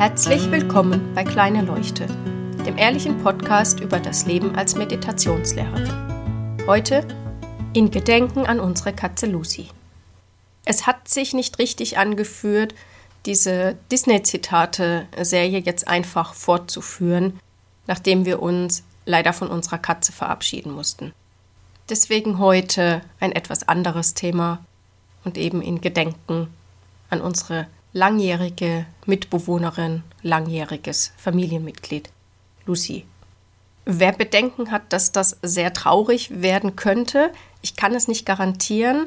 Herzlich willkommen bei Kleine Leuchte, dem ehrlichen Podcast über das Leben als Meditationslehrerin. Heute in Gedenken an unsere Katze Lucy. Es hat sich nicht richtig angeführt, diese Disney-Zitate-Serie jetzt einfach fortzuführen, nachdem wir uns leider von unserer Katze verabschieden mussten. Deswegen heute ein etwas anderes Thema und eben in Gedenken an unsere langjährige Mitbewohnerin, langjähriges Familienmitglied, Lucy. Wer Bedenken hat, dass das sehr traurig werden könnte, ich kann es nicht garantieren,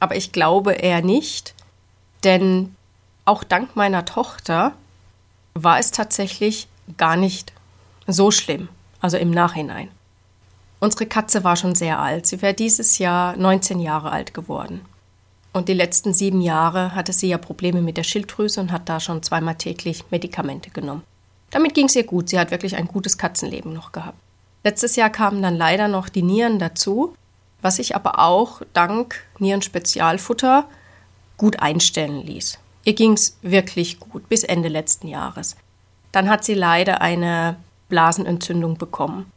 aber ich glaube eher nicht, denn auch dank meiner Tochter war es tatsächlich gar nicht so schlimm, also im Nachhinein. Unsere Katze war schon sehr alt. Sie wäre dieses Jahr 19 Jahre alt geworden. Und die letzten sieben Jahre hatte sie ja Probleme mit der Schilddrüse und hat da schon zweimal täglich Medikamente genommen. Damit ging es ihr gut. Sie hat wirklich ein gutes Katzenleben noch gehabt. Letztes Jahr kamen dann leider noch die Nieren dazu, was sich aber auch dank Nierenspezialfutter gut einstellen ließ. Ihr ging es wirklich gut bis Ende letzten Jahres. Dann hat sie leider eine Blasenentzündung bekommen.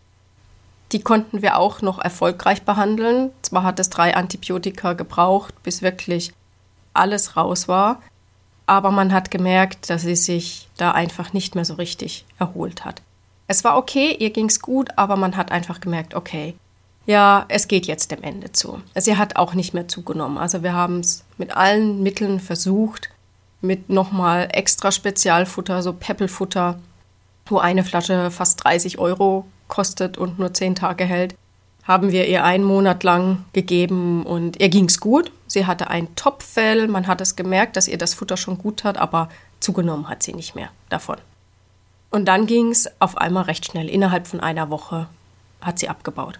Die konnten wir auch noch erfolgreich behandeln. Zwar hat es drei Antibiotika gebraucht, bis wirklich alles raus war, aber man hat gemerkt, dass sie sich da einfach nicht mehr so richtig erholt hat. Es war okay, ihr ging es gut, aber man hat einfach gemerkt, okay, ja, es geht jetzt dem Ende zu. Sie hat auch nicht mehr zugenommen. Also wir haben es mit allen Mitteln versucht, mit nochmal extra Spezialfutter, so Peppelfutter, wo eine Flasche fast 30 Euro kostet und nur zehn Tage hält, haben wir ihr einen Monat lang gegeben und ihr ging's gut. Sie hatte ein Topfell, man hat es gemerkt, dass ihr das Futter schon gut hat, aber zugenommen hat sie nicht mehr davon. Und dann ging's auf einmal recht schnell. Innerhalb von einer Woche hat sie abgebaut.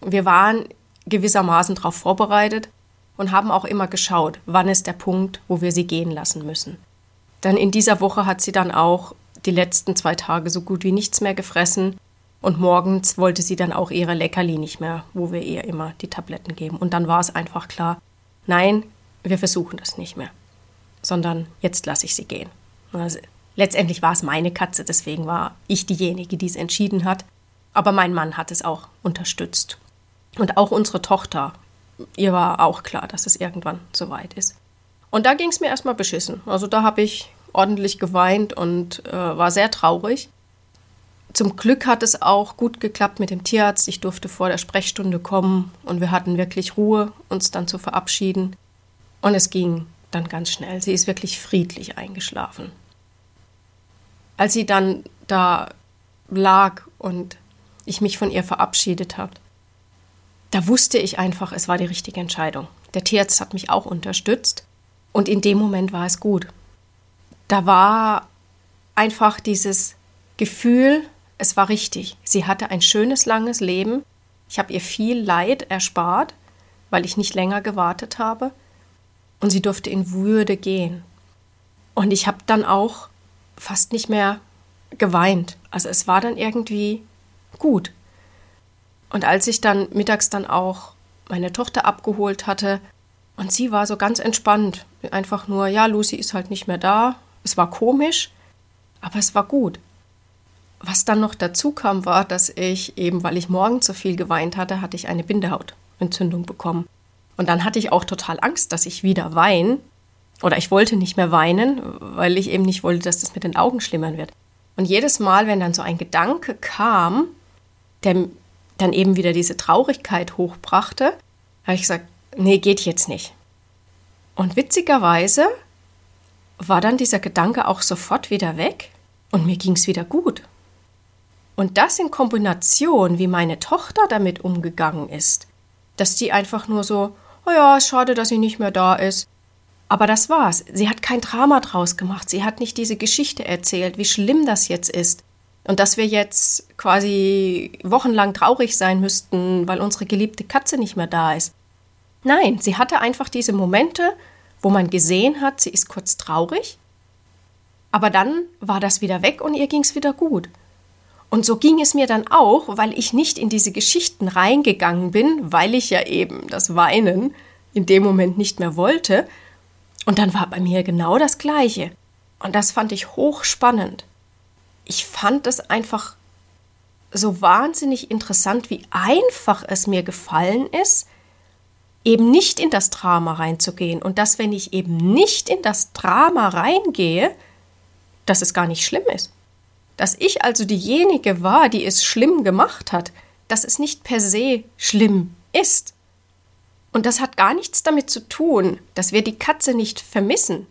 Wir waren gewissermaßen darauf vorbereitet und haben auch immer geschaut, wann ist der Punkt, wo wir sie gehen lassen müssen. Dann in dieser Woche hat sie dann auch die letzten zwei Tage so gut wie nichts mehr gefressen und morgens wollte sie dann auch ihre Leckerli nicht mehr, wo wir ihr immer die Tabletten geben. Und dann war es einfach klar, nein, wir versuchen das nicht mehr, sondern jetzt lasse ich sie gehen. Also, letztendlich war es meine Katze, deswegen war ich diejenige, die es entschieden hat. Aber mein Mann hat es auch unterstützt. Und auch unsere Tochter, ihr war auch klar, dass es irgendwann soweit ist. Und da ging es mir erstmal beschissen. Also da habe ich ordentlich geweint und äh, war sehr traurig. Zum Glück hat es auch gut geklappt mit dem Tierarzt. Ich durfte vor der Sprechstunde kommen und wir hatten wirklich Ruhe, uns dann zu verabschieden. Und es ging dann ganz schnell. Sie ist wirklich friedlich eingeschlafen. Als sie dann da lag und ich mich von ihr verabschiedet habe, da wusste ich einfach, es war die richtige Entscheidung. Der Tierarzt hat mich auch unterstützt und in dem Moment war es gut. Da war einfach dieses Gefühl, es war richtig. Sie hatte ein schönes, langes Leben. Ich habe ihr viel Leid erspart, weil ich nicht länger gewartet habe. Und sie durfte in Würde gehen. Und ich habe dann auch fast nicht mehr geweint. Also es war dann irgendwie gut. Und als ich dann mittags dann auch meine Tochter abgeholt hatte, und sie war so ganz entspannt, einfach nur, ja, Lucy ist halt nicht mehr da. Es war komisch, aber es war gut. Was dann noch dazu kam, war, dass ich eben, weil ich morgens so viel geweint hatte, hatte ich eine Bindehautentzündung bekommen. Und dann hatte ich auch total Angst, dass ich wieder weine. Oder ich wollte nicht mehr weinen, weil ich eben nicht wollte, dass das mit den Augen schlimmern wird. Und jedes Mal, wenn dann so ein Gedanke kam, der dann eben wieder diese Traurigkeit hochbrachte, habe ich gesagt, nee, geht jetzt nicht. Und witzigerweise war dann dieser Gedanke auch sofort wieder weg und mir ging es wieder gut. Und das in Kombination, wie meine Tochter damit umgegangen ist, dass die einfach nur so, oh ja, schade, dass sie nicht mehr da ist. Aber das war's. Sie hat kein Drama draus gemacht. Sie hat nicht diese Geschichte erzählt, wie schlimm das jetzt ist. Und dass wir jetzt quasi wochenlang traurig sein müssten, weil unsere geliebte Katze nicht mehr da ist. Nein, sie hatte einfach diese Momente, wo man gesehen hat, sie ist kurz traurig, aber dann war das wieder weg und ihr ging's wieder gut. Und so ging es mir dann auch, weil ich nicht in diese Geschichten reingegangen bin, weil ich ja eben das Weinen in dem Moment nicht mehr wollte. Und dann war bei mir genau das Gleiche. Und das fand ich hochspannend. Ich fand es einfach so wahnsinnig interessant, wie einfach es mir gefallen ist, eben nicht in das Drama reinzugehen. Und dass, wenn ich eben nicht in das Drama reingehe, dass es gar nicht schlimm ist. Dass ich also diejenige war, die es schlimm gemacht hat, dass es nicht per se schlimm ist. Und das hat gar nichts damit zu tun, dass wir die Katze nicht vermissen.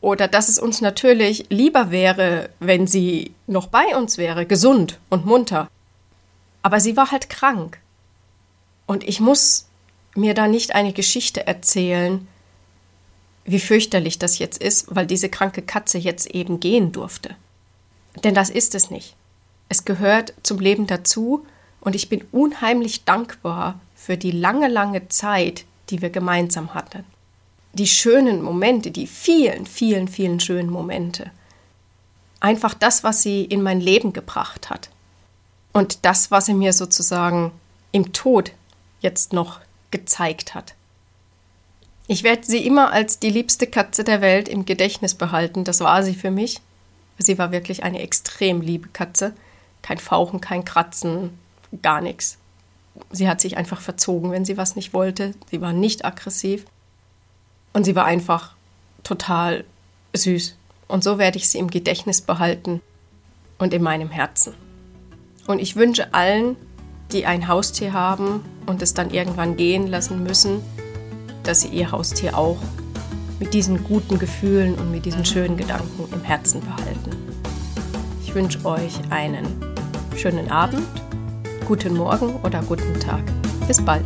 Oder dass es uns natürlich lieber wäre, wenn sie noch bei uns wäre, gesund und munter. Aber sie war halt krank. Und ich muss mir da nicht eine Geschichte erzählen, wie fürchterlich das jetzt ist, weil diese kranke Katze jetzt eben gehen durfte. Denn das ist es nicht. Es gehört zum Leben dazu und ich bin unheimlich dankbar für die lange, lange Zeit, die wir gemeinsam hatten. Die schönen Momente, die vielen, vielen, vielen schönen Momente. Einfach das, was sie in mein Leben gebracht hat. Und das, was sie mir sozusagen im Tod jetzt noch gezeigt hat. Ich werde sie immer als die liebste Katze der Welt im Gedächtnis behalten. Das war sie für mich. Sie war wirklich eine extrem liebe Katze. Kein Fauchen, kein Kratzen, gar nichts. Sie hat sich einfach verzogen, wenn sie was nicht wollte. Sie war nicht aggressiv. Und sie war einfach total süß. Und so werde ich sie im Gedächtnis behalten und in meinem Herzen. Und ich wünsche allen, die ein Haustier haben und es dann irgendwann gehen lassen müssen, dass sie ihr Haustier auch mit diesen guten Gefühlen und mit diesen schönen Gedanken im Herzen behalten. Ich wünsche euch einen schönen Abend, guten Morgen oder guten Tag. Bis bald.